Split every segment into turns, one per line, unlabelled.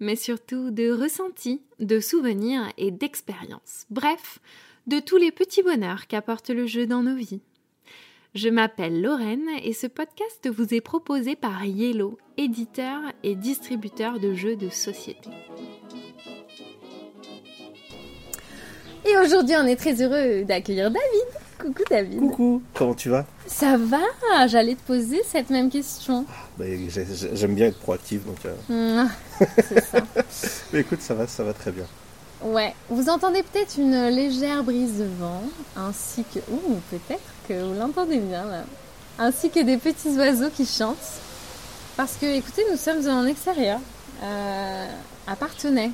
mais surtout de ressentis, de souvenirs et d'expériences. Bref, de tous les petits bonheurs qu'apporte le jeu dans nos vies. Je m'appelle Lorraine et ce podcast vous est proposé par Yellow, éditeur et distributeur de jeux de société. Et aujourd'hui, on est très heureux d'accueillir David. Coucou David.
Coucou, comment tu vas?
Ça va J'allais te poser cette même question.
Bah, j'ai- j'ai- J'aime bien être proactive, donc. euh,
Mmh, c'est ça.
Mais écoute, ça va, ça va très bien.
Ouais, vous entendez peut-être une légère brise de vent, ainsi que... Ouh, peut-être que vous l'entendez bien là. Ainsi que des petits oiseaux qui chantent. Parce que, écoutez, nous sommes en extérieur, euh, à Partenay,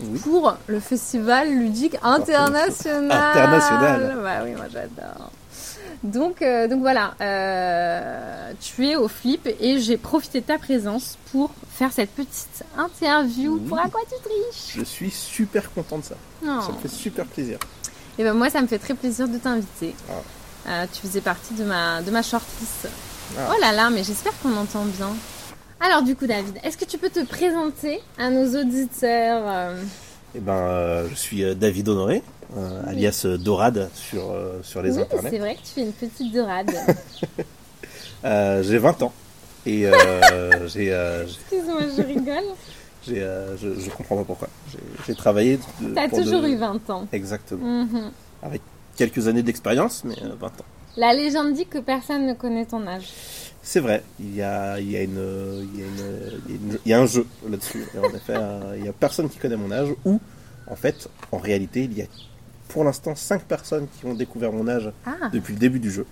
Oui.
pour le festival ludique international.
International.
Bah oui, moi j'adore. Donc, euh, donc voilà, euh, tu es au flip et j'ai profité de ta présence pour faire cette petite interview
Oui.
pour à quoi tu triches?
Je suis super content de ça.
Oh.
Ça me fait super plaisir.
Et ben moi, ça me fait très plaisir de t'inviter.
Ah.
Euh, tu faisais partie de ma, de ma shortlist.
Ah.
Oh là là, mais j'espère qu'on entend bien. Alors du coup, David, est-ce que tu peux te présenter à nos auditeurs euh,
Eh ben, euh, je suis euh, David Honoré, euh, alias Dorade sur, sur les
Oui,
internets.
c'est vrai que tu fais une petite dorade.
J'ai 20 ans. Et j'ai,
Excuse-moi, je rigole.
j'ai, je, je comprends pas pourquoi. J'ai, travaillé.
T'as
de-
toujours eu 20 ans.
Exactement.
Mhm.
Quelques années d'expérience, mais euh, 20 ans.
La légende dit que personne ne connaît ton âge.
C'est vrai, il y a, il y a, une, il y a, une- il y a une- il y a un jeu là-dessus. Et en effet, euh, il y a personne qui connaît mon âge, ou en fait, en réalité, il y a pour l'instant 5 personnes qui ont découvert mon âge
Ah,
depuis le début du jeu.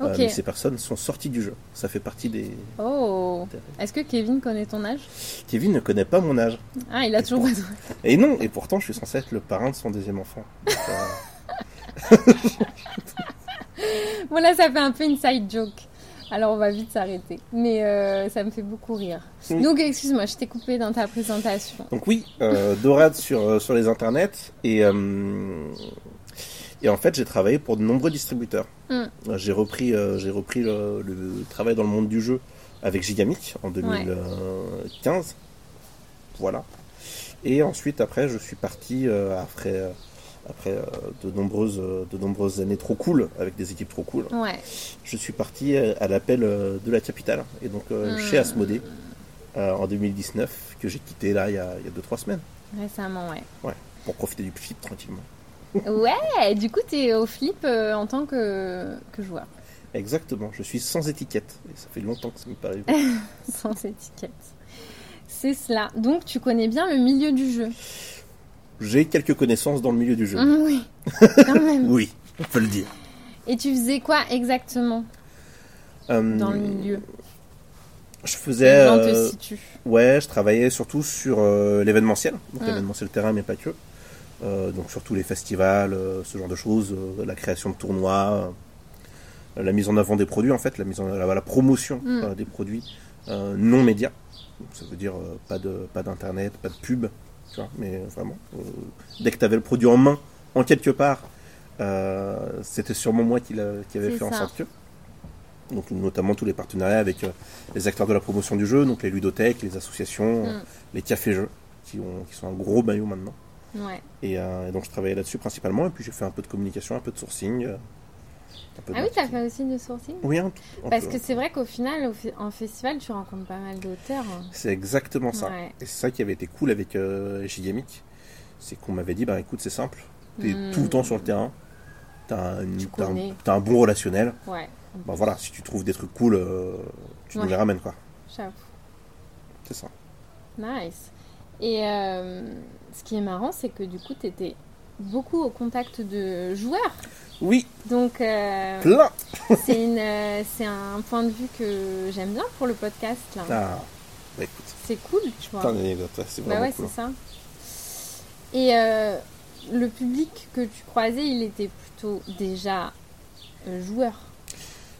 Euh, mais ces personnes sont sorties du jeu. Ça fait partie des.
Oh. Est-ce que Kevin connaît ton âge?
Kevin ne connaît pas mon âge.
Ah, il a toujours pas de...
Et non, et pourtant, je suis censé être le parrain de son deuxième enfant. Donc, euh,
Bon là, ça fait un peu une side joke. Alors on va vite s'arrêter. Mais euh, ça me fait beaucoup rire.
Oui.
Donc excuse-moi, je t'ai coupé dans ta présentation.
Donc oui, euh, Dorade sur, euh, sur les internets et, euh, et en fait j'ai travaillé pour de nombreux distributeurs.
Mm.
Euh, J'ai repris, j'ai repris le, le travail dans le monde du jeu avec Gigamic en 2015. Voilà. Et ensuite après je suis parti après, après euh, de, nombreuses, euh, de nombreuses années trop cool avec des équipes trop cool.
Ouais.
Je suis parti euh, à l'appel de la capitale et donc euh,
Mm.
chez Asmodée euh, en 2019 que j'ai quitté là il y a 2-3 semaines
Récemment, ouais.
pour profiter du flip tranquillement.
Ouais, du coup, t'es au flip en tant que, que joueur,
Exactement, je suis sans étiquette et ça fait longtemps que ça me paraît.
sans étiquette. C'est cela. Donc, tu connais bien le milieu du jeu.
J'ai quelques connaissances dans le milieu du jeu.
Mmh, oui, quand même.
Oui, on peut le dire.
Et tu faisais quoi exactement
Euh,
dans le milieu
Je faisais.
Te
euh, ouais, je travaillais surtout sur euh, l'événementiel, donc
Mm.
l'événementiel terrain, mais pas que. Euh, donc surtout les festivals, ce genre de choses, la création de tournois, la mise en avant des produits en fait, la mise en la, la promotion
Mm.
des produits non médias. Donc, ça veut dire pas de pas d'internet, pas de pub, tu vois, mais vraiment euh, dès que tu avais le produit en main, en quelque part, euh, c'était sûrement moi qui, qui avait fait en
ça.
sorte que. Donc notamment tous les partenariats avec euh, les acteurs de la promotion du jeu, donc les ludothèques, les associations,
Mm.
euh, les cafés-jeux, qui, ont, qui sont un gros maillot maintenant.
Ouais.
Et, euh, et donc je travaillais là-dessus principalement, et puis j'ai fait un peu de communication, un peu de sourcing.
Ah oui, t'as fait aussi du sourcing?
Oui, un, un
Parce
peu.
que c'est vrai qu'au final, au en festival, tu rencontres pas mal d'auteurs.
C'est exactement ça.
Ouais.
Et c'est ça qui avait été cool avec euh, Gigamic, c'est qu'on m'avait dit, bah écoute, c'est simple, t'es
Mm.
tout le temps sur le terrain, t'as un, un bon relationnel,
Ouais.
bah voilà, si tu trouves des trucs cool, euh, tu nous les ramènes quoi.
J'avoue.
C'est ça.
Nice. Et euh, ce qui est marrant, c'est que du coup, tu étais beaucoup au contact de joueurs.
Oui,
Donc, euh,
plein
c'est une, euh, c'est un point de vue que j'aime bien pour le podcast. Là.
Ah, bah écoute,
C'est cool, tu vois.
plein d'anecdotes, ouais, c'est
Bah
vraiment
ouais,
cool.
c'est ça. Et euh, le public que tu croisais, il était plutôt déjà euh, joueur.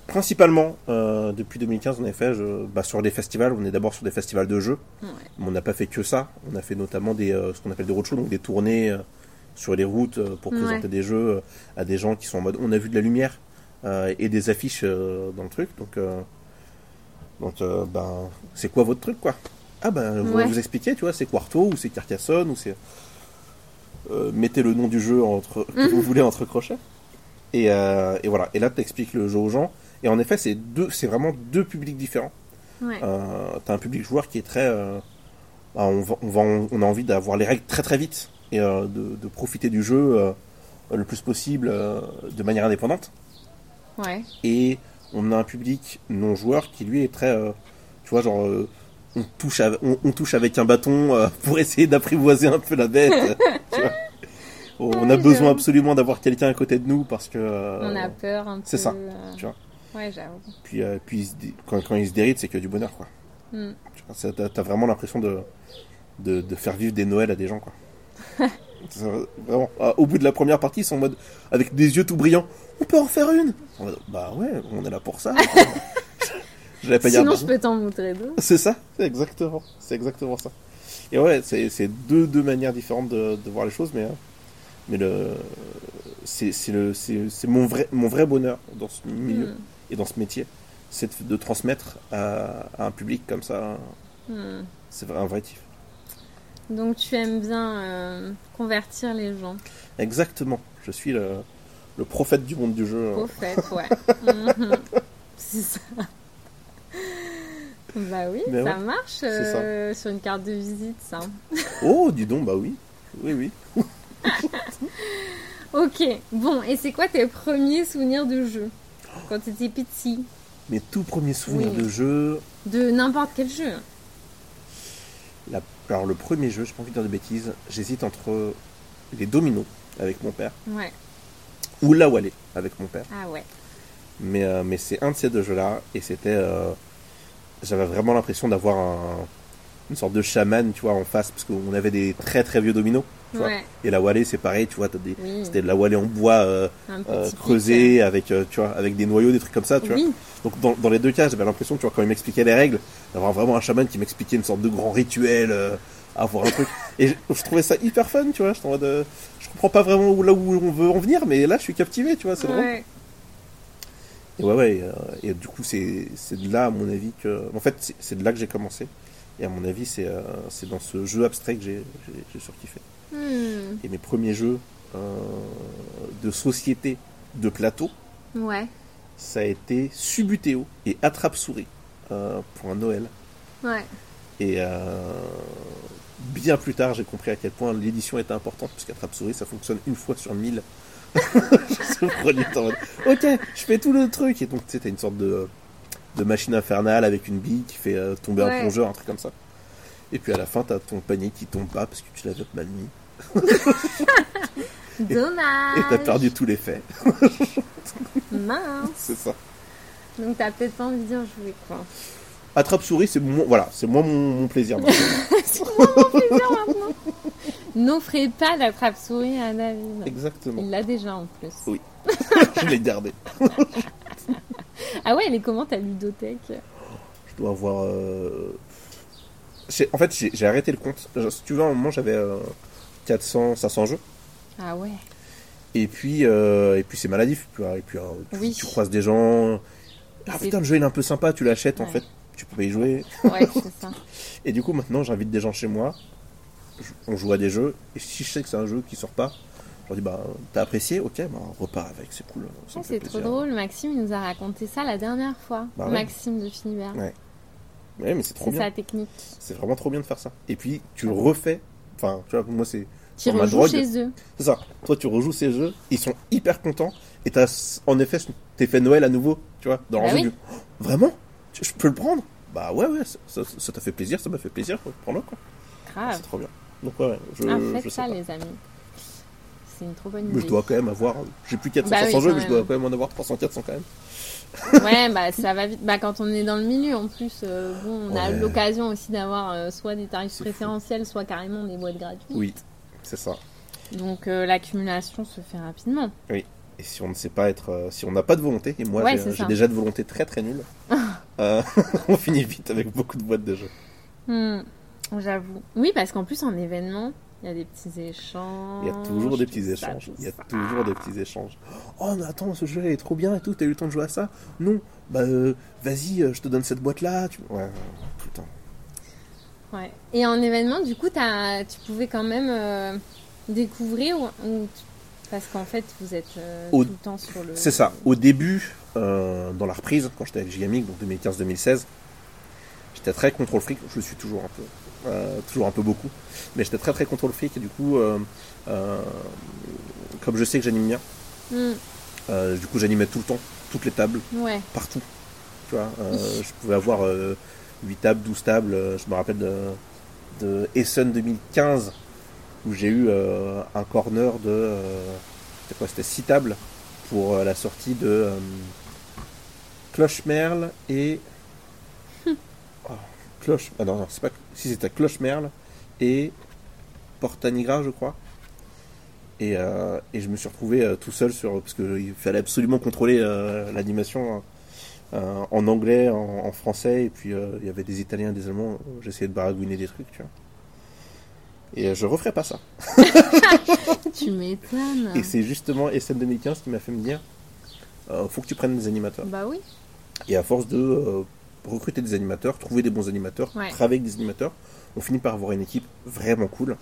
Principalement, depuis 2015, on a fait je- bah, sur des festivals. On est d'abord sur des festivals de jeux.
Ouais.
Mais on n'a pas fait que ça. On a fait notamment des, ce qu'on appelle des roadshows, donc des tournées sur les routes euh, pour
Ouais.
présenter des jeux euh, à des gens qui sont en mode on a vu de la lumière euh, et des affiches dans le truc. Donc, donc ben, c'est quoi votre truc quoi? Ah ben, vous
Ouais.
vous expliquer, tu vois, c'est Quarto ou c'est Carcassonne ou c'est. Euh, mettez le nom du jeu entre, que vous voulez entre crochets. Et, euh, et voilà. Et là, tu expliques le jeu aux gens. Et en effet, c'est deux, c'est vraiment deux publics différents.
Ouais.
Euh, t'as un public joueur qui est très. bah, on, va, on, va, on a envie d'avoir les règles très très vite et euh, de, de profiter du jeu euh, le plus possible euh, de manière indépendante.
Ouais.
Et on a un public non joueur qui lui est très. tu vois, genre. on touche, avec, on, on touche avec un bâton pour essayer d'apprivoiser un peu la bête. tu vois. On a
Ouais,
besoin absolument d'avoir quelqu'un à côté de nous parce que. euh,
On a peur un peu.
c'est ça,
euh,
tu vois.
Ouais, j'avoue.
Puis, euh, puis il se dé- quand, quand il se déride, c'est que du bonheur, quoi.
Hmm.
Tu vois, t'as vraiment l'impression de, de, de faire vivre des Noëls à des gens, quoi. Vraiment. Au bout de la première partie, ils sont en mode. avec des yeux tout brillants. On peut en faire une En mode, Bah ouais, on est là pour ça. je pas
Sinon, je peux t'en montrer deux.
C'est ça, c'est exactement. C'est exactement ça. Et ouais, c'est deux, deux manières différentes de, de voir les choses, mais, euh, mais le. C'est mon vrai, mon vrai bonheur dans ce milieu
Hmm.
et dans ce métier, c'est de, de transmettre à, à un public comme ça.
Hmm.
C'est un vrai kiff.
Donc, tu aimes bien euh, convertir les gens.
Exactement. Je suis le, le prophète du monde du jeu.
Au fait, ouais. Mhm. C'est ça. Bah oui,
Mais
ça
ouais,
marche euh, sur une carte de visite, ça.
Oh, dis donc, bah oui. Oui, oui.
Ok, bon, et c'est quoi tes premiers souvenirs de jeu? Quand tu étais petit?
Mes tout premiers souvenirs
Oui.
de jeu.
De n'importe quel jeu
la- alors, le premier jeu, je pas envie de dire de bêtises, j'hésite entre les dominos avec mon père
Ouais.
ou la Wallet avec mon père.
Ah ouais.
Mais, euh, mais c'est un de ces deux jeux-là et c'était. euh, J'avais vraiment l'impression d'avoir un- une sorte de chaman, tu vois, en face, parce qu'on avait des très très vieux dominos. Tu vois.
Ouais.
Et la Wallet, c'est pareil, tu vois, t'as des,
Oui.
c'était de la Wallet en bois euh, euh,
petit pic.
creusé avec, euh, tu vois, avec des noyaux, des trucs comme ça, tu vois. Donc dans, dans les deux cas, j'avais l'impression, tu vois, quand il m'expliquait les règles, d'avoir vraiment un chaman qui m'expliquait une sorte de grand rituel, euh, à voir un truc. Et je, je trouvais ça hyper fun, tu vois. Euh, je comprends pas vraiment où, là où on veut en venir, mais là, je suis captivé, tu vois, c'est drôle.
Ouais.
Et ouais, ouais, et, euh, du coup, c'est de là, à mon avis, que. En fait, c'est- de là que j'ai commencé. Et à mon avis, c'est euh, dans ce jeu abstrait que j'ai surkiffé.
Hmm.
Et mes premiers jeux euh, de société de plateau,
Ouais.
ça a été Subutéo et Attrape-souris euh, pour un Noël.
Ouais.
Et euh, bien plus tard, j'ai compris à quel point l'édition était importante, puisque Attrape-souris, ça fonctionne une fois sur mille. ok, je fais tout le truc. Et donc, tu sais, t'as une sorte de, de machine infernale avec une bille qui fait tomber
Ouais.
un plongeur, un truc comme ça. Et puis à la fin, t'as ton panier qui tombe pas parce que tu l'avais mal mis.
Dommage.
Et t'as perdu tous les faits.
Mince.
C'est ça.
Donc t'as peut-être pas envie d'y jouer quoi.
Attrape-souris, c'est mon, voilà, c'est moi mon, mon plaisir. maintenant.
C'est vraiment plaisir maintenant. N'offrez pas d'attrape-souris à David.
Exactement.
Il l'a déjà en plus.
Oui. je l'ai gardé.
Ah ouais, elle est comment ta ludothèque?
Je dois avoir. euh, En fait, j'ai arrêté le compte. Genre, Si tu veux, à un moment, j'avais euh, 400, 500 jeux.
Ah ouais.
Et puis, euh, et puis c'est maladif. Et puis, euh, tu,
Oui.
tu croises des gens. Ah putain, le jeu il est un peu sympa, tu l'achètes en fait. Tu peux y jouer.
Ouais, c'est ça.
Et du coup, maintenant, j'invite des gens chez moi. On joue à des jeux. Et si je sais que c'est un jeu qui sort pas, je leur dis bah, t'as apprécié Ok, bah, on repart avec, c'est cool.
Ah,
fait
c'est trop drôle. Maxime, il nous a raconté ça la dernière fois.
Bah ouais.
Maxime de.
Ouais, Ouais, mais c'est trop
c'est
bien.
sa technique.
C'est vraiment trop bien de faire ça. Et puis, tu le refais. Enfin, tu vois, moi, c'est.
Tu rejoues chez eux.
C'est ça. Toi, tu rejoues ces jeux, ils sont hyper contents. Et t'as, en effet, t'es fait Noël à nouveau, tu vois, dans leur
Bah
jeu
oui.
du, Oh, Vraiment Je peux le prendre? Bah ouais, ouais, ça- t'a fait plaisir, ça m'a fait plaisir, prends-le, quoi.
Grave.
C'est trop bien. Donc, ouais, ouais, je,
Ah,
je
faites
sais
ça,
pas.
les amis. C'est une trop bonne
Mais je
idée.
dois quand même avoir. J'ai plus 400
Bah oui,
500 jeux, mais je dois quand même en avoir 300 400 quand même.
Ouais, bah ça va vite. Bah quand on est dans le milieu, en plus, euh, bon, on a l'occasion aussi d'avoir euh, soit des tarifs préférentiels, soit carrément des boîtes gratuites.
Oui. C'est ça.
Donc euh, l'accumulation se fait rapidement.
Et si on ne sait pas être, si on n'a pas de volonté, et moi
Ouais,
j'ai- déjà de volonté très très nulle, on finit vite avec beaucoup de boîtes de jeux.
Hmm, J'avoue. Oui, parce qu'en plus, en événement, il y a des petits échanges.
Il y a toujours des petits échanges. Il y a toujours des petits échanges. Oh, mais attends, ce jeu est trop bien et tout. T'as eu le temps de jouer à ça? Non. Bah, euh, vas-y, euh, je te donne cette boîte-là. Tu... Ouais, tout le temps.
Ouais. Et en événement, du coup, t'as- tu pouvais quand même euh, découvrir ou, parce qu'en fait, vous êtes euh,
Au-
tout le temps sur le.
C'est ça. Au début, dans la reprise, quand j'étais avec Gigamic, donc 2015-2016, j'étais très contrôle fric. Je le suis toujours un peu. Euh, toujours un peu beaucoup. Mais j'étais très très contrôle fric et du coup, euh, euh, comme je sais que j'anime bien,
Hmm,
du coup j'animais tout le temps, toutes les tables.
Ouais.
partout. Tu vois, je pouvais avoir euh, 8 tables, 12 tables. Je me rappelle de, de Essen 2015 où j'ai eu euh, un corner de. euh, c'était quoi C'était 6 tables pour euh, la sortie de euh, Cloche-Merle et. Cloche. Ah non, non, c'est pas. Si c'était Cloche-Merle et Porta Nigra, je crois. Et, euh, et je me suis retrouvé euh, tout seul sur. Parce qu'il fallait absolument contrôler euh, l'animation euh, en anglais, en, en français, et puis euh, il y avait des Italiens et des Allemands. J'essayais de baragouiner des trucs, tu vois. Et euh, je referai pas ça.
Tu m'étonnes.
Et c'est justement SM 2015 qui m'a fait me dire euh, faut que tu prennes des animateurs.
Bah oui.
Et à force de euh, recruter des animateurs, trouver des bons animateurs,
Ouais.
travailler avec des animateurs, on finit par avoir une équipe vraiment cool.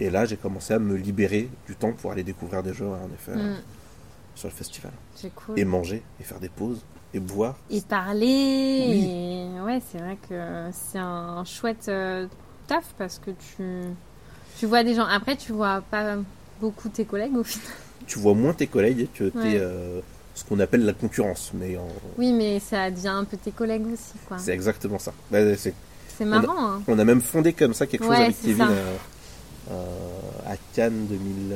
Et là, j'ai commencé à me libérer du temps pour aller découvrir des jeux, en effet,
Hmm,
sur le festival.
C'est cool.
Et manger, et faire des pauses, et boire.
Et parler.
Oui.
et- Ouais, c'est vrai que c'est un chouette euh, taf parce que tu, tu vois des gens. Après, tu vois pas beaucoup tes collègues au final.
Tu vois moins tes collègues que t'es
Ouais.
euh, ce qu'on appelle la concurrence. Mais en-
Oui, mais ça devient un peu tes collègues aussi, quoi.
c'est exactement ça. C'est
C'est marrant, hein.
On a même fondé comme ça quelque chose avec Kevin euh, euh, à Cannes 2000.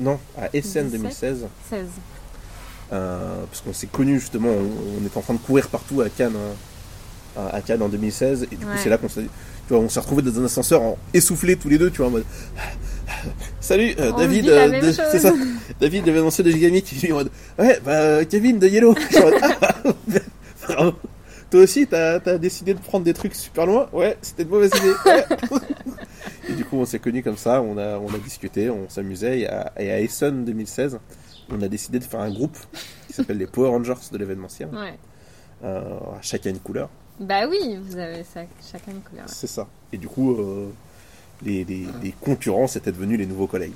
Non, à Essen
17.
2016.
16.
euh, parce qu'on s'est connus justement, on, on était en train de courir partout à Cannes, euh, à Cannes en 2016. Et du coup, c'est là qu'on s'est, tu vois, on s'est retrouvés dans un ascenseur en essoufflés tous les deux, tu vois, en mode. Salut, euh, David, euh, de- c'est ça. David, l'événementiel de Gigamic, il est en mode. Ouais, bah, Kevin de Yellow. Ah. Toi aussi, t'as as décidé de prendre des trucs super loin? Ouais, c'était une mauvaise idée. Ouais. et du coup, on s'est connus comme ça, on a, on a discuté, on s'amusait. Et à, et à Essen 2016, on a décidé de faire un groupe qui s'appelle les Power Rangers de l'événementiel.
Ouais.
Euh, chacun une couleur,
Bah oui, vous avez ça, chacun une couleur.
c'est ça. Et du coup, euh, les, les, les concurrents étaient devenus les nouveaux collègues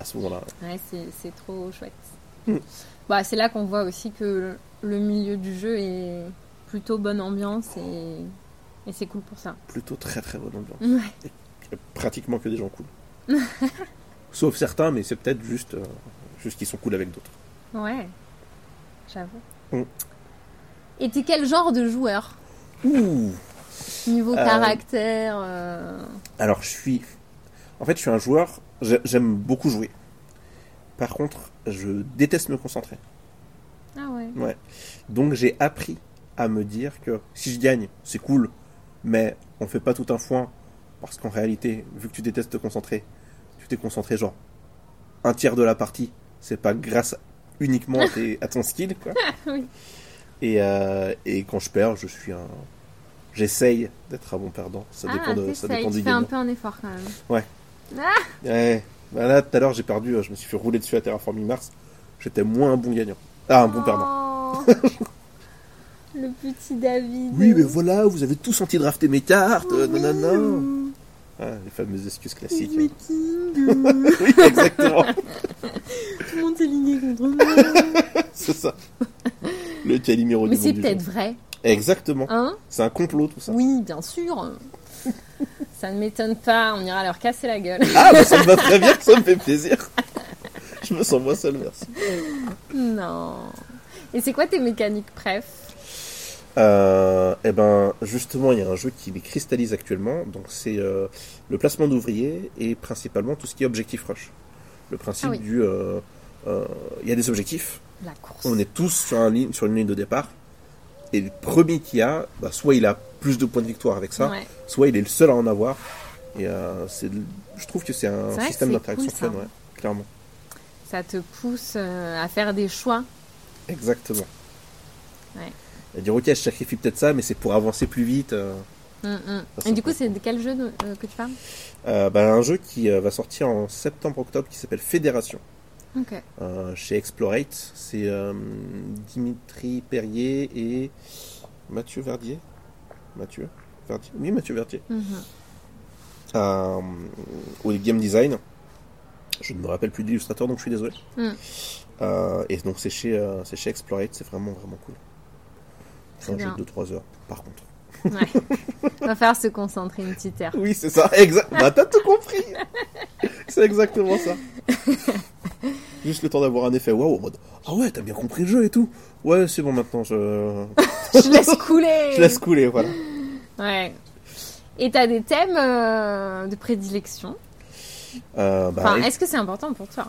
à ce moment-là.
Ouais, c'est c'est trop chouette.
Mm.
Bah, c'est là qu'on voit aussi que le, le milieu du jeu est plutôt bonne ambiance et, et c'est cool pour ça.
Plutôt très très bonne ambiance.
Ouais.
Et pratiquement que des gens cool. Sauf certains, mais c'est peut-être juste, euh, juste qu'ils sont cool avec d'autres.
Ouais, j'avoue.
Mm.
Et t'es quel genre de joueur?
Ouh
Niveau
Euh,
caractère euh,
Alors, je suis. En fait, je suis un joueur. j'ai- J'aime beaucoup jouer. Par contre, je déteste me concentrer.
Ah ouais.
Ouais. Donc, j'ai appris à me dire que si je gagne, c'est cool, mais on fait pas tout un foin. Parce qu'en réalité, vu que tu détestes te concentrer, tu t'es concentré genre un tiers de la partie. C'est pas grâce uniquement à, tes- à ton skill, quoi.
Oui.
Et, euh, et quand je perds, je suis un. J'essaye d'être un bon perdant. Ça
ah,
dépend, de, ça dépend du
fais un
gagnant.
peu un effort quand même.
Ouais. Bah là, tout à l'heure, j'ai perdu. euh, Je me suis fait rouler dessus à Terraforming Mars. J'étais moins un bon gagnant. Ah, un bon perdant.
Oh, Le petit David.
Oui, mais voilà, vous avez tous anti-drafté mes cartes. non, non, non. Ah, les fameuses excuses classiques. Hein. Oui, exactement.
tout le monde s'est ligné contre moi.
c'est ça. Le Calimero
mais c'est peut-être vrai,
Exactement.
hein
C'est un complot, tout ça.
Oui, bien sûr. ça ne m'étonne pas, on ira leur casser la gueule.
Ah, bah, ça me va très bien, ça me fait plaisir. Je me sens moins seul, merci.
non. Et c'est quoi tes mécaniques préf?
Euh, eh ben, justement, il y a un jeu qui les cristallise actuellement. Donc, c'est euh, le placement d'ouvriers et principalement tout ce qui est objectif rush. Le principe
Ah oui.
du. euh, euh, Il y a des objectifs.
La course.
On est tous sur, un ligne, sur une ligne de départ. Et le premier qui a, bah, soit il a plus de points de victoire avec ça,
Ouais.
soit il est le seul à en avoir. Et euh, je trouve que c'est un système d'interaction
cool,
fun, ouais, clairement.
Ça te pousse euh, à faire des choix.
Exactement.
Ouais.
Et dire, ok, je sacrifie peut-être ça, mais c'est pour avancer plus vite. euh.
Mm, mm. Et du coup, c'est de quel jeu que tu parles?
Bah, un jeu qui va sortir en septembre-octobre qui s'appelle Fédération. Euh, chez Explorate. C'est euh, Dimitri Perrier et Mathieu Verdier. Mathieu Verdier? Oui, Mathieu Verdier. Euh, au game design. Je ne me rappelle plus de l'illustrateur, donc je suis désolé.
Mm.
Et donc c'est chez, chez Explorate, c'est vraiment vraiment cool. C'est un jeu de 2-3 heures, par contre.
Ouais. On va faire se concentrer une petite heure.
Oui, c'est ça, exact. Bah, t'as tout compris C'est exactement ça. Juste le temps d'avoir un effet waouh en mode Ah ouais, t'as bien compris le jeu et tout. Ouais, c'est bon maintenant, je,
Je laisse couler.
je laisse couler, voilà.
Ouais. Et t'as des thèmes euh, de prédilection?
Euh, bah,
Enfin, est-ce que c'est important pour toi?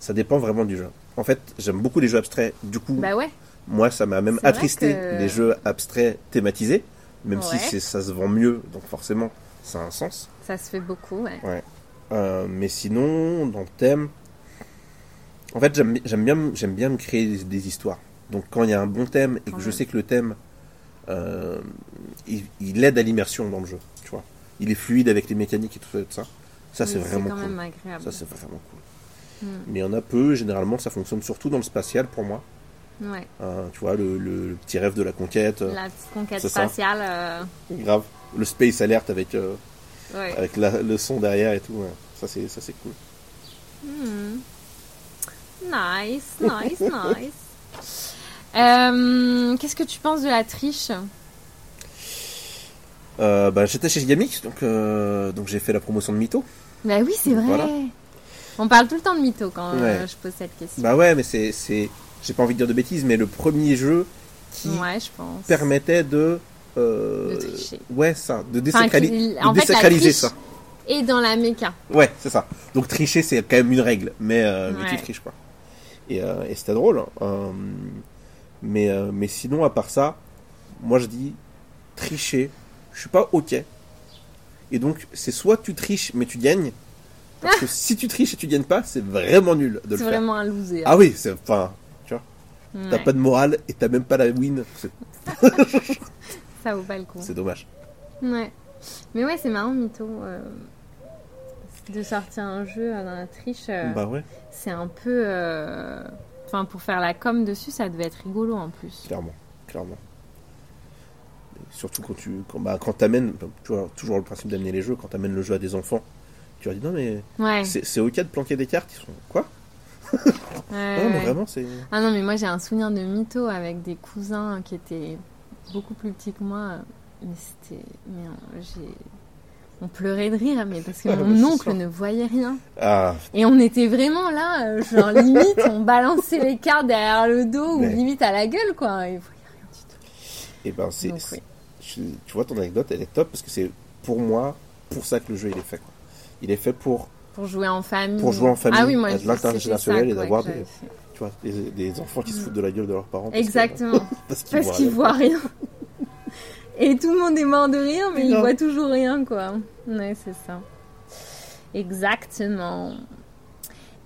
Ça dépend vraiment du jeu. En fait, j'aime beaucoup les jeux abstraits. Du coup,
Bah ouais.
moi, ça m'a même attristé
que-
les jeux abstraits thématisés, même si
Ouais.
ça se vend mieux, donc forcément, ça a un sens.
Ça se fait beaucoup, ouais.
Euh, mais sinon, dans le thème, en fait, j'aime bien, j'aime bien me créer des, des histoires. Donc, quand il y a un bon thème et que je sais que le thème, euh, il, il aide à l'immersion dans le jeu, tu vois. Il est fluide avec les mécaniques et tout ça. ça. C'est vraiment
quand
cool.
même agréable.
Ça, c'est vraiment cool.
Mm.
Mais il y en a peu. Généralement, ça fonctionne surtout dans le spatial pour moi.
Ouais.
Euh, tu vois, le, le- le petit rêve de la conquête.
La petite conquête spatiale.
Grave. Le space alert avec,
Ouais.
avec la- le son derrière et tout. ouais. Ça, c'est ça, c'est cool.
Hmm. Nice, nice, nice. Euh, Qu'est-ce que tu penses de la triche?
Euh, bah, J'étais chez Gigamic, donc, euh, donc j'ai fait la promotion de Mytho.
Bah oui, c'est vrai.
Voilà.
On parle tout le temps de mytho quand euh,
Ouais.
je pose cette question.
Bah ouais, mais c'est. c'est- J'ai pas envie de dire de bêtises, mais le premier jeu qui
ouais, je pense.
permettait de. Euh,
De tricher.
Ouais, ça. De, désacraliser ça.
Et dans la méca.
Ouais, c'est ça. Donc tricher, c'est quand même une règle, mais, euh, mais tu
Ouais.
triches pas. Et, euh, et c'était drôle. hein. Euh, mais, euh, mais sinon, à part ça, moi je dis tricher, je suis pas ok. Et donc, c'est soit tu triches mais tu gagnes, parce que si tu triches et tu gagnes pas, c'est vraiment nul de le
C'est
faire.
vraiment un loser.
Ah oui, c'est enfin,
Ouais.
t'as pas de morale et t'as même pas la win, c'est-
Ça le coup.
c'est dommage.
Ouais. Mais ouais, c'est marrant, mytho. euh, de sortir un jeu dans la triche. euh,
Bah ouais,
C'est un peu. euh, Enfin, pour faire la com dessus, ça devait être rigolo en plus.
clairement, clairement. Et surtout quand tu, quand, bah, quand t'amènes, tu vois, toujours le principe d'amener les jeux, quand t'amènes le jeu à des enfants, tu leur dis non mais
Ouais.
c'est ok de planquer des cartes, ils sont quoi?
Ouais,
Non mais vraiment c'est.
Ah non, mais moi j'ai un souvenir de mytho avec des cousins qui étaient beaucoup plus petits que moi. Mais c'était. Mais on- j'ai. On pleurait de rire, mais parce que
Ah,
mon oncle ne voyait rien.
Ah,
Et on était vraiment là, euh, genre limite, on balançait les cartes derrière le dos
Ouais.
ou limite à la gueule, quoi. Et rien du tout.
et ben c'est.
Donc, oui.
je- Tu vois ton anecdote, elle est top parce que c'est pour moi pour ça que le jeu il est fait quoi. Il est fait pour
Pour jouer en famille.
Pour jouer en famille,
ah oui, moi,
à de l'intergénérationnel et d'avoir des-. Tu vois des, des enfants qui se foutent de la gueule de leurs parents. parce que-
Exactement.
parce qu'ils voient
voient rien. Et tout le monde est mort de rire, mais ils voient toujours rien, quoi. Ouais, c'est ça. Exactement.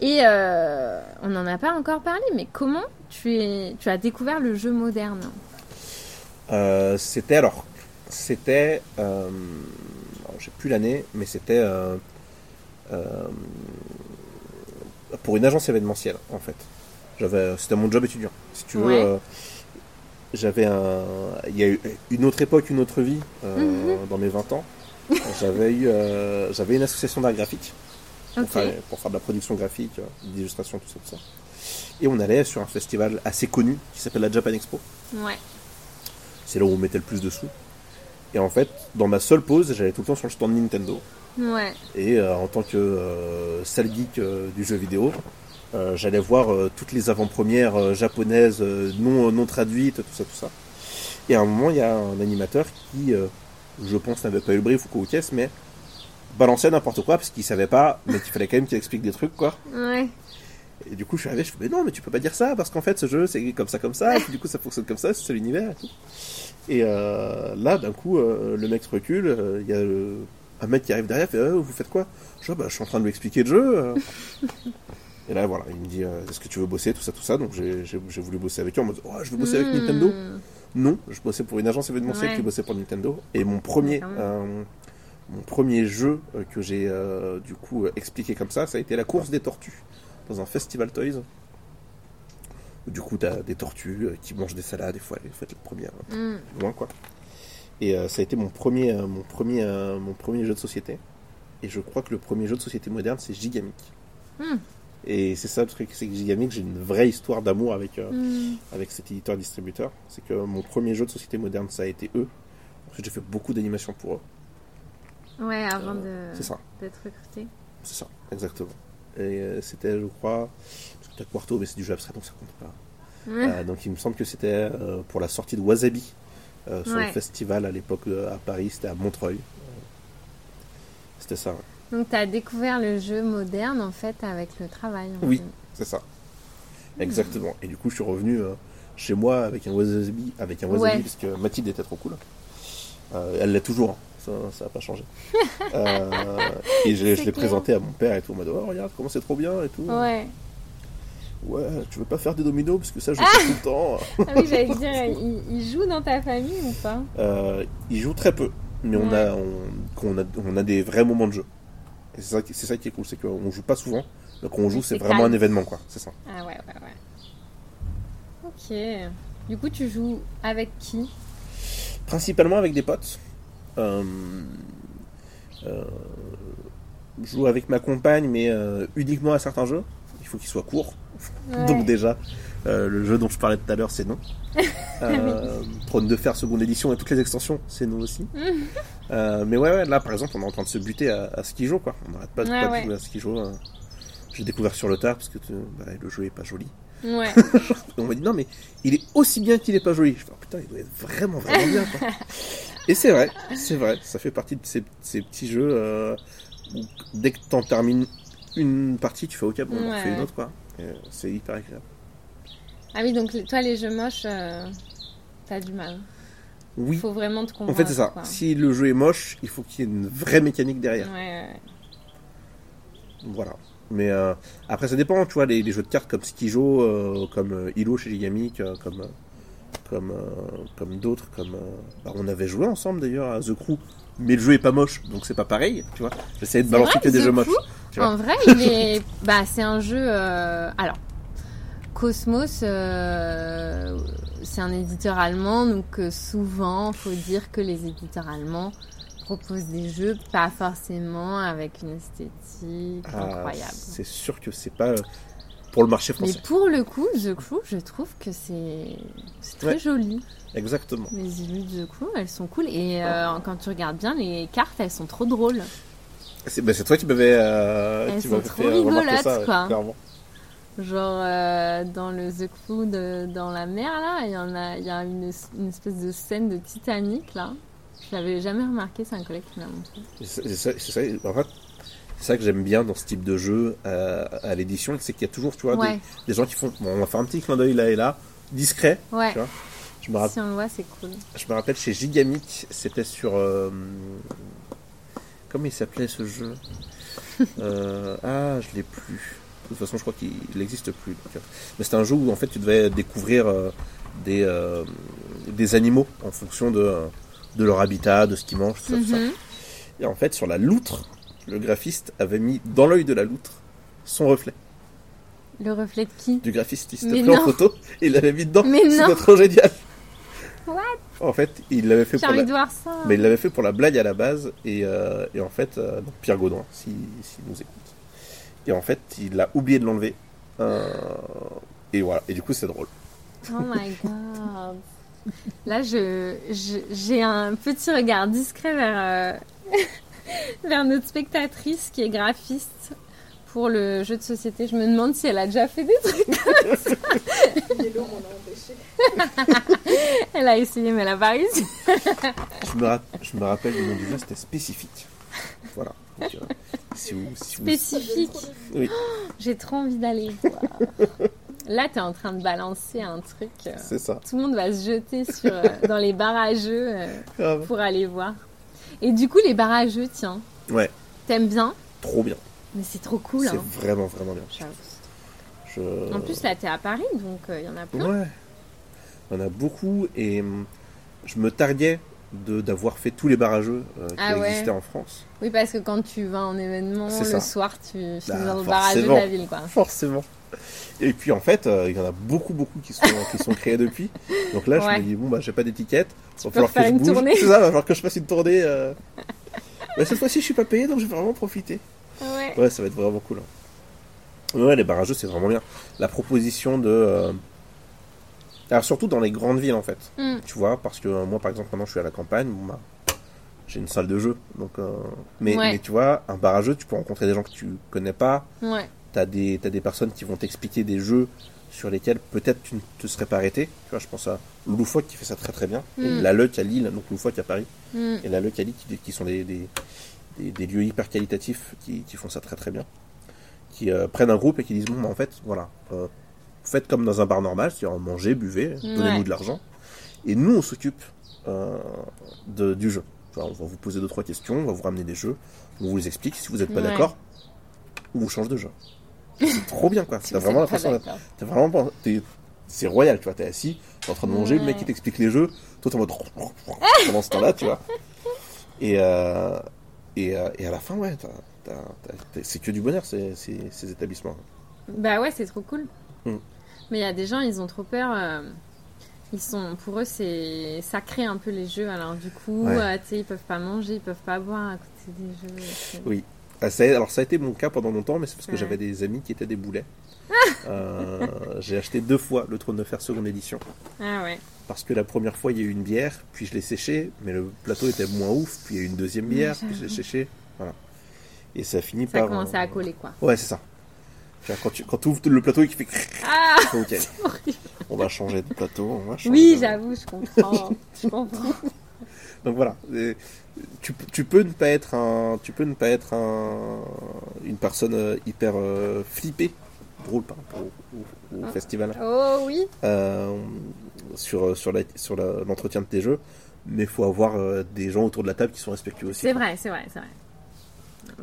Et euh, on n'en a pas encore parlé, mais comment tu, es, tu as découvert le jeu moderne?
Euh, c'était alors, c'était, euh, j'ai plus l'année, mais c'était euh, euh, pour une agence événementielle en fait. J'avais, c'était mon job étudiant. Si tu veux,
Ouais.
euh, j'avais un, il y a eu une autre époque, une autre vie euh,
Mhm.
dans mes 20 ans. j'avais eu, euh, j'avais une association d'art graphique pour, faire, pour faire de la production graphique, d'illustration, tout ça, tout ça. Et on allait sur un festival assez connu qui s'appelle la Japan Expo.
Ouais.
C'est là où on mettait le plus de sous. Et en fait, dans ma seule pause, j'allais tout le temps sur le stand Nintendo.
Ouais.
Et euh, en tant que euh, sale geek euh, du jeu vidéo, euh, j'allais voir euh, toutes les avant-premières euh, japonaises euh, non, non traduites, tout ça, tout ça. Et à un moment, il y a un animateur qui, euh, je pense, n'avait pas eu le brief ou quoi ou qu'est-ce, mais balançait n'importe quoi parce qu'il savait pas, mais qu'il fallait quand même qu'il explique des trucs, quoi.
Ouais.
Et du coup, je suis arrivé, je fais, mais non, mais tu peux pas dire ça, parce qu'en fait, ce jeu, c'est comme ça, comme ça, et puis du coup, ça fonctionne comme ça, c'est ça l'univers et tout. Et euh, là, d'un coup, euh, le mec se recule, euh, il y a le, un mec qui arrive derrière, fait euh, Vous faites quoi? Je, dis, bah, je suis en train de lui expliquer le jeu. Et là, voilà, il me dit euh, Est-ce que tu veux bosser Tout ça, tout ça. Donc j'ai voulu bosser avec lui en mode Oh, je veux bosser avec
Hmm.
Nintendo. Non, je bossais pour une agence événementielle
Ouais.
qui bossait pour Nintendo. Et mon premier, euh, mon premier jeu euh, que j'ai euh, du coup expliqué comme ça, ça a été la course des tortues dans un festival Toys. Du coup, t'as des tortues qui mangent des salades, des fois, elles faites la première loin quoi. Et ça a été mon premier, mon premier, mon premier jeu de société. Et je crois que le premier jeu de société moderne, c'est Gigamic.
Hmm.
Et c'est ça le truc, c'est que Gigamic, j'ai une vraie histoire d'amour avec, euh,
Mm.
avec cet éditeur-distributeur. C'est que mon premier jeu de société moderne, ça a été eux. Ensuite, j'ai fait beaucoup d'animations pour eux.
Ouais, avant
Euh,
de-
ça,
d'être recruté.
c'est ça, exactement. Et euh, c'était, je crois, parce que t'as Quarto, mais c'est du jeu abstrait, donc ça compte pas. Donc il me semble que c'était pour la sortie de Wasabi sur
Ouais.
le festival à l'époque à Paris, c'était à Montreuil. C'était ça, ouais.
Donc, tu as découvert le jeu moderne, en fait, avec le travail. en
Oui. c'est ça. Exactement. Et du coup, je suis revenu euh, chez moi avec un Wasabi, avec un wasabi
Ouais.
parce que Mathilde était trop cool. Euh, elle l'est toujours, hein. ça n'a pas changé. Euh, et je, l'ai présenté à mon père et tout, en mode oh, regarde comment c'est trop bien et tout.
Ouais.
Ouais, tu veux pas faire des dominos parce que ça je fais tout le temps.
Ah oui, j'allais te dire, il, il joue dans ta famille ou pas?
Euh, il joue très peu, mais on, on, a, on a des vrais moments de jeu. Et c'est ça, qui- c'est ça qui est cool, c'est qu'on joue pas souvent, donc quand on joue, c'est
C'est
vraiment
calme.
un événement, quoi. C'est ça.
Ah ouais, ouais, ouais. Ok. Du coup, tu joues avec qui?
Principalement avec des potes. Euh, euh, je joue avec ma compagne, mais euh, uniquement à certains jeux. Il faut qu'ils soient courts.
Ouais.
Donc déjà, euh, le jeu dont je parlais tout à l'heure, c'est non. Euh, Trône de fer seconde édition et toutes les extensions, c'est non aussi. Euh, mais ouais, ouais, là par exemple, on est en train de se buter à, à Skijo, quoi. On n'arrête pas de,
Ouais,
pas de
ouais.
jouer à Skijo. euh. J'ai découvert sur le tard parce que tu- bah, le jeu est pas joli.
Ouais.
On m'a dit non mais il est aussi bien qu'il est pas joli. Je fais oh, putain il doit être vraiment vraiment bien quoi. Et c'est vrai, c'est vrai, ça fait partie de ces, ces petits jeux euh, où dès que t'en termines une partie, tu fais ok bon on en refait une autre quoi. Euh, C'est hyper agréable.
Ah oui, donc toi, les jeux moches, euh, t'as du mal.
Oui.
Faut vraiment te convaincre.
En fait c'est ça.
quoi.
Si le jeu est moche, il faut qu'il y ait une vraie mécanique derrière.
Ouais, ouais.
Voilà. Mais euh, après ça dépend, tu vois, les, les jeux de cartes comme Skijo, euh, comme Hilo chez Gigamic, comme comme comme d'autres, comme bah, on avait joué ensemble d'ailleurs à The Crew, mais le jeu est pas moche, donc c'est pas pareil, tu vois. J'essayais de balancer que des
The
jeux moches.
En vrai, il est. bah, c'est un jeu. Alors, Cosmos, euh, c'est un éditeur allemand, donc euh, souvent, faut dire que les éditeurs allemands proposent des jeux pas forcément avec une esthétique
Ah,
incroyable.
c'est sûr que c'est pas euh, pour le marché
Mais
français.
pour le coup, The Crew, je trouve que c'est très
Ouais.
joli.
Exactement.
Les illus de The Crew, elles sont cool. Et euh, quand tu regardes bien, les cartes, elles sont trop drôles.
C'est bah, toi qui m'avais euh,
Elles
qui
sont trop
fait
rigolotes,
ça,
quoi.
clairement.
Genre euh, dans le The Crew de- dans la mer là, il y en a, il y a une, une espèce de scène de Titanic là. Je l'avais jamais remarqué, c'est un collègue qui me l'a montré.
C'est ça, en fait, c'est ça que j'aime bien dans ce type de jeu euh, à l'édition, c'est qu'il y a toujours, tu vois, des- des, gens qui font, bon, on va faire un petit clin d'œil là et là, discret.
ouais.
tu vois. Je me, rappelle,
Si on le voit, c'est cool.
je me rappelle chez Gigamic, c'était sur, euh, comment il s'appelait ce jeu? Euh, Ah, je l'ai plus. De toute façon, je crois qu'il n'existe plus. donc. Mais c'était un jeu où en fait tu devais découvrir euh, des, euh, des animaux en fonction de, de leur habitat, de ce qu'ils mangent, tout ça, tout ça.
Mhm.
Et en fait, sur la loutre, le graphiste avait mis dans l'œil de la loutre son reflet
Le reflet de qui?
Du graphiste. Il s'était pris en photo et il l'avait mis dedans.
Mais non.
C'était trop génial.
What?
En fait, il l'avait fait pour la...
ça.
Mais il l'avait fait pour la blague à la base. Et, euh, et en fait, euh, Pierre Gaudin, s'il s'il nous écoute. Et en fait, il a oublié de l'enlever. Euh, et voilà. Et du coup, c'est drôle.
Oh my god. Là, je, j'ai un petit regard discret vers, euh, vers notre spectatrice qui est graphiste pour le jeu de société. Je me demande si elle a déjà fait des trucs comme ça. elle a essayé, mais elle a pas réussi.
Je me, je me rappelle du nom du jeu, c'était spécifique. Voilà. Donc, si vous, si vous-
Spécifique.
Oui.
J'ai trop envie d'aller voir. Là, tu es en train de balancer un truc. euh,
C'est ça.
Tout le monde va se jeter sur, euh, dans les barrageux. euh, pour aller voir. Et du coup, les barrageux, tiens,
Ouais,
T'aimes bien?
Trop bien.
Mais c'est trop cool.
C'est
Hein.
vraiment, vraiment bien. Je-
En plus, là, t'es à Paris, donc il y en a plein.
Ouais. Il y en a beaucoup et hum, je me targuais d'avoir fait tous les barrageux euh, qui
Ah ouais.
existaient en France.
Oui, parce que quand tu vas en événement, le
ça.
soir, tu finis
Bah,
dans le barrage de la ville, quoi.
Forcément. Et puis en fait, euh, il y en a beaucoup, beaucoup qui sont, qui sont créés depuis. Donc là,
Ouais.
je me dis, bon, bah, j'ai pas d'étiquette. Il va falloir que
refaire
je
une
bouge.
tournée.
C'est ça, il va falloir que je fasse une tournée. euh. Mais cette fois-ci, je suis pas payé, donc je vais vraiment profiter.
Ouais.
Ouais, ça va être vraiment cool. hein. Ouais, les barrageux, c'est vraiment bien. La proposition de. Alors, surtout dans les grandes villes, en fait.
Mm.
Tu vois, parce que euh, moi, par exemple, maintenant, je suis à la campagne. Bon, bah, j'ai une salle de jeu. Donc, euh, mais,
Ouais.
mais tu vois, un barrageux, tu peux rencontrer des gens que tu connais pas.
Ouais.
T'as des, t'as des personnes qui vont t'expliquer des jeux sur lesquels peut-être tu ne te serais pas arrêté. Tu vois, je pense à Loufoque qui fait ça très très bien.
Mm.
La Leuc à Lille, donc Loufoque à Paris.
Mm.
Et la Leuc à Lille qui, qui sont des, des, des- des lieux hyper qualitatifs qui, qui font ça très très bien. Qui euh, prennent un groupe et qui disent Bon, bah, en fait, voilà, euh, faites comme dans un bar normal, c'est-à-dire mangez, buvez, donnez-nous
Ouais.
de l'argent. Et nous, on s'occupe euh, de- du jeu. On va vous poser deux trois questions, on va vous ramener des jeux, on vous les explique. Si vous n'êtes pas
Ouais.
d'accord, on vous change de jeu. C'est trop bien quoi. T'as vraiment l'impression. T'as vraiment t'es- C'est royal, tu vois. T'es assis, t'es en train de manger, le mec il t'explique les jeux, toi t'es en mode. pendant ce temps-là, tu vois. Et, euh, et, euh, et à la fin, ouais, c'est que du bonheur ces, ces, ces établissements.
Bah ouais, c'est trop cool.
Mm.
Mais il y a des gens, ils ont trop peur. euh, Ils sont, pour eux, c'est sacré un peu les jeux. Alors du coup,
Ouais.
euh, ils peuvent pas manger, ils peuvent pas boire à côté des jeux. c'est-
Oui. Ah, ça a- alors ça a été mon cas pendant longtemps, mais c'est parce que
Ouais.
j'avais des amis qui étaient des boulets. Euh, J'ai acheté deux fois le Trône de Fer seconde édition.
Ah ouais.
Parce que la première fois, il y a eu une bière, puis je l'ai séché, mais le plateau était moins ouf, puis il y a eu une deuxième bière, puis je l'ai séché. Voilà. Et ça finit
Ça a
par.
commencé
euh,
à coller quoi.
Ouais, c'est ça. Quand tu quand ouvres le plateau et qu'il fait.
Ah
on va changer de plateau, on va changer.
Oui,
de-
j'avoue, je comprends. je comprends.
Donc voilà. Et Tu, tu peux ne pas être un, tu peux ne pas être un, une personne euh, hyper euh, flippée, drôle par rapport au, au- au
Ah.
festival,
Oh oui.
euh, sur sur la- sur l'entretien de tes jeux, mais il faut avoir euh, des gens autour de la table qui sont respectueux aussi.
C'est vrai, c'est vrai, c'est vrai.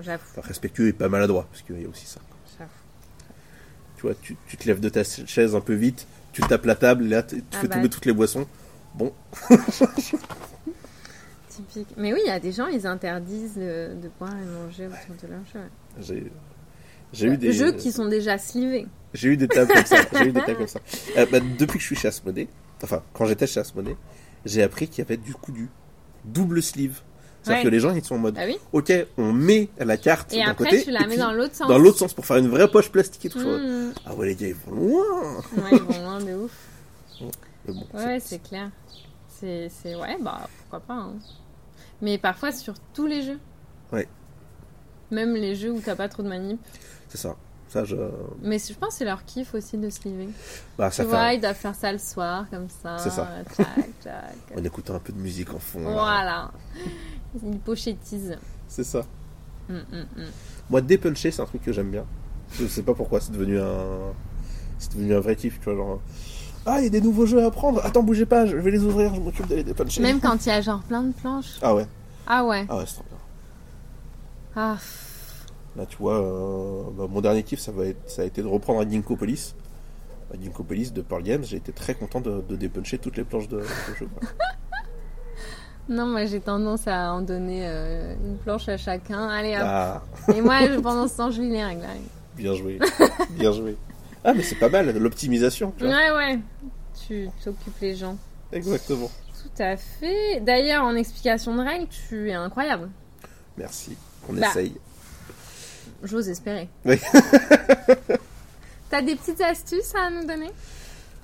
J'avoue.
Enfin, respectueux et pas maladroit, parce qu'il y a aussi ça. Tu vois, tu, tu te lèves de ta chaise un peu vite, tu tapes la table, là, tu
Ah
fais
bah.
tomber toutes les boissons. Bon,
Typique. Mais oui, il y a des gens, ils interdisent de, de boire et manger autour de leur jeu.
j'ai j'ai eu des
Jeux qui sont déjà slivés.
J'ai eu des tables comme ça. J'ai eu des tables comme ça. Euh, bah, depuis que je suis chez Asmodée, enfin, quand j'étais chez Asmodée, j'ai appris qu'il y avait du coup du double sleeve. C'est-à-dire
Ouais.
que les gens, ils sont en mode,
Ah oui
ok, on met la carte
Et
d'un
après,
côté,
tu la
et
mets
puis
dans l'autre sens.
dans l'autre sens pour faire une vraie poche plastique et tout.
Mmh.
Ah ouais, les gars, ils vont loin.
Ouais, ils vont loin de ouf.
Bon,
Ouais,
c'est-
clair. C'est, ouais, bah pourquoi pas. hein. Mais parfois sur tous les jeux.
Ouais.
Même les jeux où t'as pas trop de manip.
c'est ça. Ça, je.
Mais je pense que c'est leur kiff aussi de se liver.
Bah,
Tu vois,
fait.
ils doivent faire ça le soir, comme ça.
C'est ça.
Tac, tac.
On écoute un peu de musique en fond. là.
voilà. Ils pochettisent.
C'est ça.
Hum, hum, hum.
Moi, dépuncher, c'est un truc que j'aime bien. Je sais pas pourquoi, c'est devenu un. C'est devenu un vrai kiff, tu vois, genre. Ah, il y a des nouveaux jeux à apprendre. Attends, bougez pas, je vais les ouvrir, je m'occupe d'aller dépuncher.
Même quand il y a genre plein de planches.
Ah ouais,
Ah ouais.
ah ouais, c'est trop bien.
Ah.
Là, tu vois, euh, bah, mon dernier kiff, ça, va être, ça a été de reprendre un Ginkgo Police. Un Ginkgo Police de Pearl Games. J'ai été très content de, de dépuncher toutes les planches de, de jeu.
Non, moi j'ai tendance à en donner euh, une planche à chacun. Allez hop.
Ah,
Et moi, je- pendant ce temps, je lis les règles.
bien joué, bien joué. Ah, mais c'est pas mal, l'optimisation.
Ouais, ouais. Tu t'occupes les gens.
Exactement.
Tout à fait. D'ailleurs, en explication de règles, tu es incroyable.
Merci, on
Bah.
essaye.
J'ose espérer.
Oui.
T'as des petites astuces à nous donner?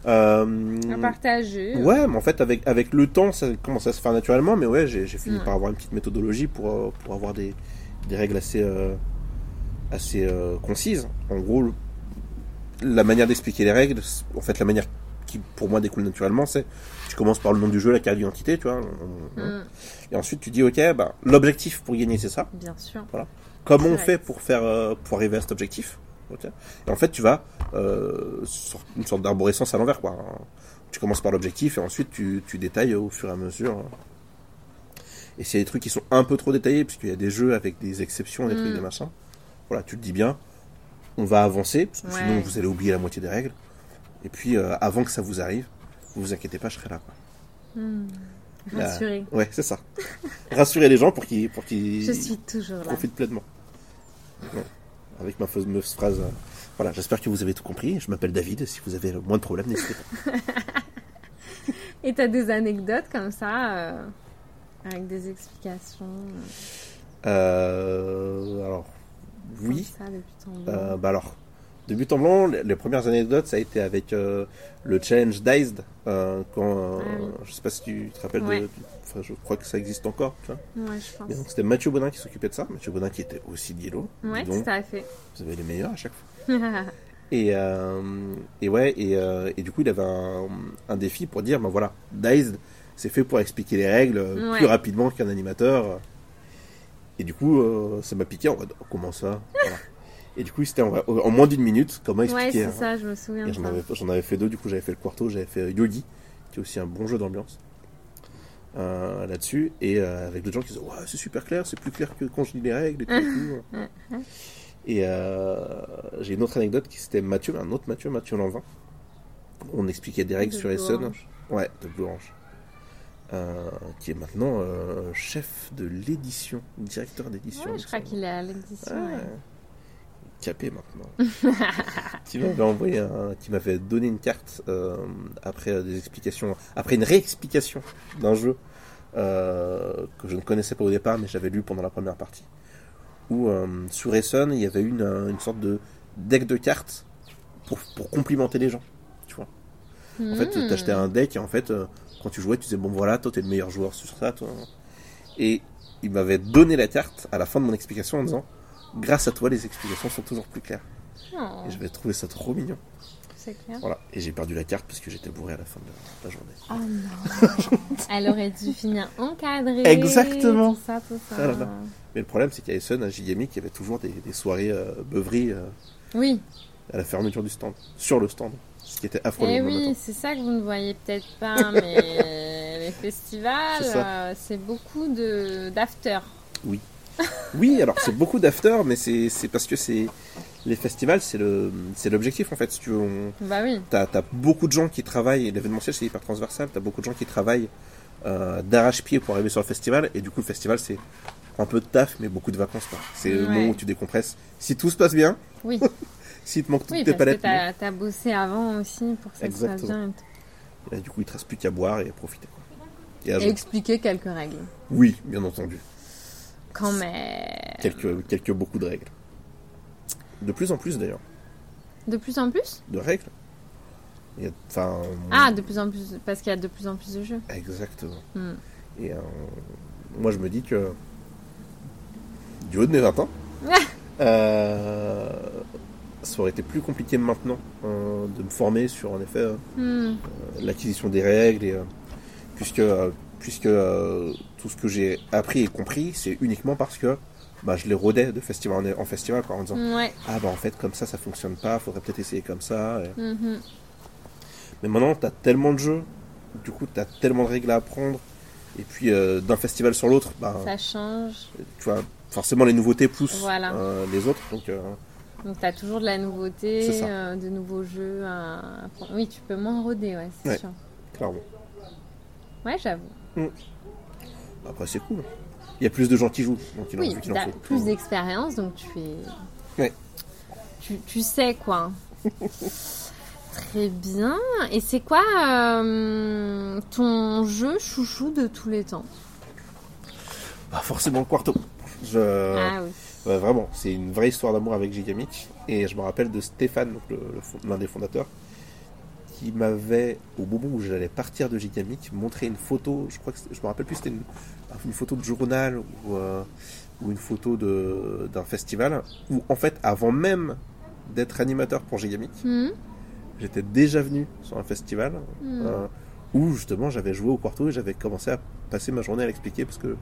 Euh,
À partager
Ouais, mais en fait, avec, avec le temps, ça commence à se faire naturellement. Mais ouais, j'ai fini
Ouais.
par avoir une petite méthodologie pour, euh, pour avoir des, des règles assez, euh, assez euh, concises. En gros, la manière d'expliquer les règles, en fait, la manière qui pour moi découle naturellement, c'est tu commences par le nom du jeu, la carte d'identité, tu vois. on- on-
Hum,
Et ensuite, tu dis, ok, bah, l'objectif pour gagner, c'est ça?
Bien sûr.
Comment on fait pour faire euh, pour arriver à cet objectif? Et en fait, tu vas euh, sur une sorte d'arborescence à l'envers, quoi. Tu commences par l'objectif et ensuite tu, tu détailles au fur et à mesure. Et s'il y a des trucs qui sont un peu trop détaillés, puisqu'il y a des jeux avec des exceptions, des trucs,
Mm.
des machins, voilà, tu te dis bien, on va avancer, parce que
Ouais.
sinon vous allez oublier la moitié des règles. Et puis, euh, avant que ça vous arrive, vous vous inquiétez pas, je serai là. Quoi.
Hmm.
Là.
Rassurée.
Ouais, c'est ça. Rassurer les gens pour qu'ils pour qu'ils
Je suis toujours là.
profitent pleinement. Ouais. Avec ma fameuse phrase. euh, voilà, j'espère que vous avez tout compris. Je m'appelle David. Si vous avez moins de problèmes, n'hésitez pas.
Et t'as des anecdotes comme ça, euh, avec des explications euh,
Euh, alors, oui.
ça depuis ton.
Euh, bah alors, de but en blanc, les, les premières anecdotes, ça a été avec euh, le challenge Diced. euh, quand, euh,
Ah oui.
Je sais pas si tu te rappelles
Ouais.
de. Enfin, je crois que ça existe encore. Tu vois.
Ouais, je pense.
Et donc, c'était Mathieu Bonin qui s'occupait de ça. Mathieu Bonin qui était aussi de Yellow.
Ouais,
donc,
tout à fait.
vous avez les meilleurs à chaque fois. Et, euh, et ouais, et, euh, et du coup, il avait un, un défi pour dire, ben voilà, Diced, c'est fait pour expliquer les règles euh,
Ouais.
plus rapidement qu'un animateur. Et du coup, euh, ça m'a piqué en mode, oh, comment ça? Voilà. Et du coup, c'était en, en moins d'une minute, comment
ouais,
expliquer
c'est
hein.
ça, je me souviens
j'en avais, fait deux, du coup j'avais fait le Quarto, j'avais fait Yogi, qui est aussi un bon jeu d'ambiance euh, là-dessus, et euh, avec d'autres gens qui disaient ouais, c'est super clair, c'est plus clair que quand je lis les règles et tout. et tout. et euh, j'ai une autre anecdote qui c'était Mathieu, un autre Mathieu, Mathieu Lanvin. On expliquait des règles
De
sur.
Orange.
Ouais, de Blue Orange. Euh, qui est maintenant euh, chef de l'édition, directeur d'édition.
Ouais, je crois qu'il est à l'édition.
Ouais.
ouais.
Maintenant. qui m'avait envoyé un, qui m'avait donné une carte euh, après des explications, après une réexplication d'un jeu euh, que je ne connaissais pas au départ, mais j'avais lu pendant la première partie. Où euh, sur Essen, il y avait une, une sorte de deck de cartes pour, pour complimenter les gens. Tu vois. En fait,
Hmm.
t'achetais un deck et en fait, quand tu jouais, tu disais bon voilà, toi t'es le meilleur joueur sur ça, toi. Et il m'avait donné la carte à la fin de mon explication en disant grâce à toi, les explications sont toujours plus claires.
Oh,
Et j'avais trouvé ça trop mignon.
c'est clair.
Voilà. Et j'ai perdu la carte parce que j'étais bourré à la fin de la, journée.
Oh non. Elle aurait dû finir encadrée.
Exactement.
Tout ça, tout ça.
Ah là là. Mais le problème, c'est qu'à Essen, à Gigamic, il y avait toujours des, des soirées euh, beuveries euh,
Oui.
à la fermeture du stand, sur le stand. Ce qui était affreux.
Eh oui, c'est ça que vous ne voyez peut-être pas, mais les festivals,
C'est
euh, c'est beaucoup de d'after.
Oui, alors c'est beaucoup d'after, mais c'est c'est parce que c'est les festivals, c'est le c'est l'objectif en fait. Si tu veux, on-
Bah oui.
t'as as beaucoup de gens qui travaillent. et L'événementiel, c'est hyper transversal. T'as beaucoup de gens qui travaillent euh, d'arrache-pied pour arriver sur le festival, et du coup, le festival, c'est un peu de taf, mais beaucoup de vacances. quoi. C'est le moment où tu décompresses. Si tout se passe bien,
Oui,
s'il te manque toutes
oui
tes
parce que
palettes,
t'as as bossé avant aussi pour que ça se passe bien. et tout.
Là, du coup, il te reste plus qu'à boire et à profiter. Quoi. Et à
Et expliquer quelques règles.
Oui, bien entendu.
Quand même.
Quelques, quelques beaucoup de règles. De plus en plus d'ailleurs.
De plus en plus?
De règles. Il y a- Enfin.
Ah, de plus en plus, parce qu'il y a de plus en plus de jeux.
Exactement.
Hmm.
Et euh, moi, je me dis que. Du haut de mes 20 ans. euh, ça aurait été plus compliqué maintenant euh, de me former sur, en effet,
Hmm.
l'acquisition des règles. Et, puisque puisque euh, tout ce que j'ai appris et compris, c'est uniquement parce que bah, je les rodais de festival en, en festival quoi, en disant
Ouais.
Ah, bah en fait, comme ça, ça fonctionne pas, faudrait peut-être essayer comme ça. et-
Mhm.
Mais maintenant, t'as tellement de jeux, du coup, t'as tellement de règles à apprendre. Et puis, euh, d'un festival sur l'autre, bah,
Ça change.
tu vois, forcément, les nouveautés poussent
Voilà.
euh, les autres. Donc,
Donc t'as toujours de la nouveauté, euh, de nouveaux jeux à. Oui, tu peux moins roder, ouais, c'est
Ouais.
sûr.
clairement.
Ouais, j'avoue.
Après, c'est cool. Il y a plus de gens qui jouent, donc il en,
Oui,
en faut.
plus d'expérience, donc tu es.
Ouais.
Tu, tu sais quoi. Très bien. Et c'est quoi euh, ton jeu chouchou de tous les temps?
Bah, forcément, le Quarto. Je...
Ah oui.
Vraiment, c'est une vraie histoire d'amour avec Gigamic. Et je me rappelle de Stéphane, le- le l'un des fondateurs, qui m'avait, au moment où j'allais partir de Gigamic, montré une photo. Je crois que je me rappelle plus, c'était une, une photo de journal ou, euh, ou une photo de- d'un festival. Où, en fait, avant même d'être animateur pour Gigamic,
Hmm
j'étais déjà venu sur un festival
Hmm.
euh, où justement j'avais joué au Quarto et j'avais commencé à passer ma journée à l'expliquer parce que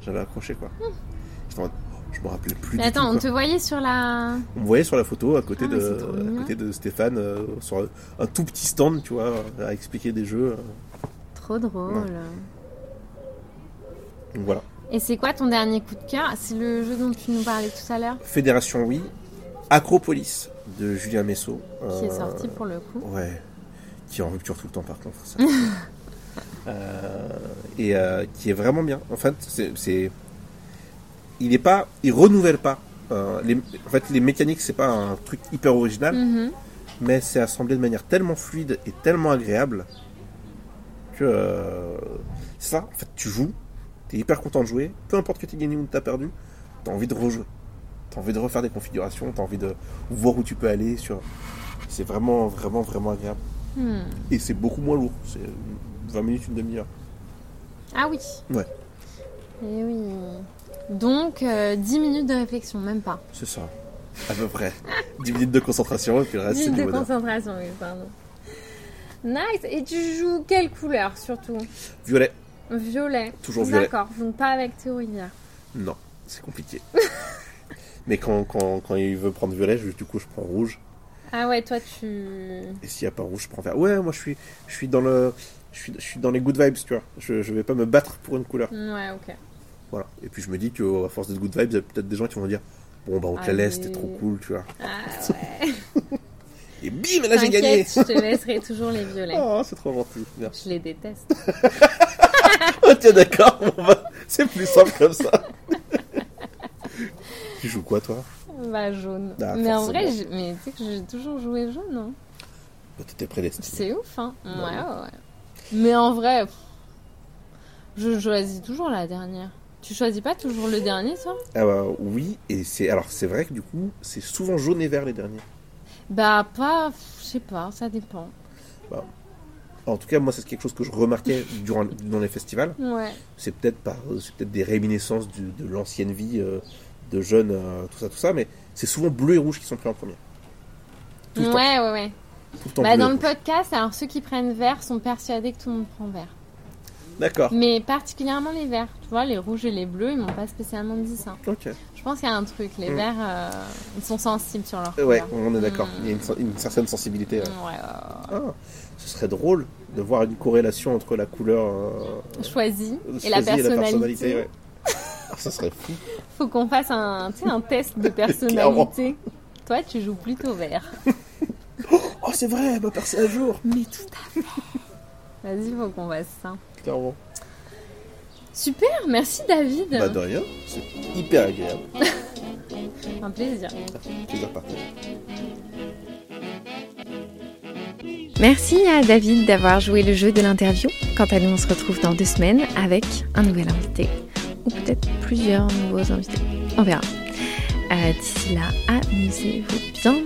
j'avais accroché quoi. Oh, je me rappelais plus
Mais
du
attends,
tout,
on te voyait sur la.
On me voyait sur la photo à côté,
Ah,
de, à côté de Stéphane euh, sur un, tout petit stand, tu vois, à expliquer des jeux. euh.
Trop drôle.
Donc voilà.
Et c'est quoi ton dernier coup de cœur? C'est le jeu dont tu nous parlais tout à l'heure?
Fédération, oui. Acropolis de Julien Messot.
Qui est sorti pour le coup.
Ouais. Qui est en rupture tout le temps par contre. Ça. euh, et euh, qui est vraiment bien. En fait, c'est. Il est pas. Il renouvelle pas. Euh, les, en fait, les mécaniques, c'est pas un truc hyper original.
Mhm.
Mais c'est assemblé de manière tellement fluide et tellement agréable que. euh, c'est ça. En fait, tu joues. T'es hyper content de jouer. Peu importe que tu gagné ou que t'as perdu. T'as envie de rejouer. T'as envie de refaire des configurations. T'as envie de voir où tu peux aller. sur C'est vraiment, vraiment, vraiment agréable.
Hmm.
Et c'est beaucoup moins lourd. C'est 20 minutes, une demi-heure.
Ah oui.
Ouais.
Et oui. Donc, euh, 10 minutes de réflexion, même pas.
C'est ça. À peu près. 10 minutes de concentration et puis le reste,
10
c'est du
minutes de
bonheur.
concentration, oui, pardon. Nice. Et tu joues quelle couleur surtout
Violet.
Violet.
Toujours violet.
D'accord, donc pas avec Théo.
Non, c'est compliqué. Mais quand, quand, quand il veut prendre violet, je- du coup, je prends rouge.
Ah ouais, toi tu.
Et s'il n'y a pas rouge, je prends vert. Ouais, moi, je suis, je suis dans le... Je suis, je suis dans les good vibes, tu vois. Je, je vais pas me battre pour une couleur.
Ouais, ok.
Voilà. Et puis je me dis qu'à force d'être good vibes, il y a peut-être des gens qui vont dire Bon, bah, on te la laisse,
Allez.
t'es trop cool, tu vois.
Ah ouais.
Et bim, là, j'ai gagné
je te laisserai toujours les violets.
Oh, c'est trop gentil. Merci.
Je les déteste.
Oh, tiens, d'accord. Bon, bah, c'est plus simple comme ça. tu joues quoi, toi?
Bah jaune.
Ah,
mais en vrai, mais tu sais que j'ai toujours joué jaune, hein.
Bah, T'étais prédestiné.
C'est ouf, hein. Ouais,
Bah
ouais, ouais. Mais en vrai, pff, je choisis toujours la dernière. Tu choisis pas toujours le dernier, toi?
Ah bah oui, et c'est alors c'est vrai que du coup c'est souvent jaune et vert les derniers.
Bah pas, je sais pas, ça dépend.
En tout cas moi c'est quelque chose que je remarquais durant dans les festivals.
Ouais.
C'est peut-être par c'est peut-être des réminiscences du- de l'ancienne vie euh, de jeunes euh, tout ça tout ça, mais c'est souvent bleu et rouge qui sont pris en premier. Tout le temps,
Ouais, ouais, ouais. Bah, dans le
rouge.
podcast, alors ceux qui prennent vert sont persuadés que tout le monde prend vert.
D'accord.
Mais particulièrement les verts. Tu vois, les rouges et les bleus, ils m'ont pas spécialement dit ça.
Ok.
Je pense qu'il y a un truc. Les
Mm.
verts, euh, ils sont sensibles sur leur
Ouais,
couleur.
on est d'accord.
Mm.
Il y a une, une certaine sensibilité.
Ouais,
ouais.
ouais, ouais.
Ah, ce serait drôle de voir une corrélation entre la couleur euh,
Choisi et
choisie
la personnalité.
ouais. Ah, ça serait fou.
Faut qu'on fasse un, un test de personnalité. Toi, tu joues plutôt vert.
Oh c'est vrai, ma percée à jour.
Mais tout à fait. Vas-y, faut qu'on fasse ça.
Clairement.
Super, merci David.
Bah de rien, c'est hyper agréable.
Un plaisir.
Plaisir partagé.
Merci à David d'avoir joué le jeu de l'interview. Quant à nous, on se retrouve dans deux semaines avec un nouvel invité. Ou peut-être plusieurs nouveaux invités. On verra. Euh, D'ici là, amusez-vous bien.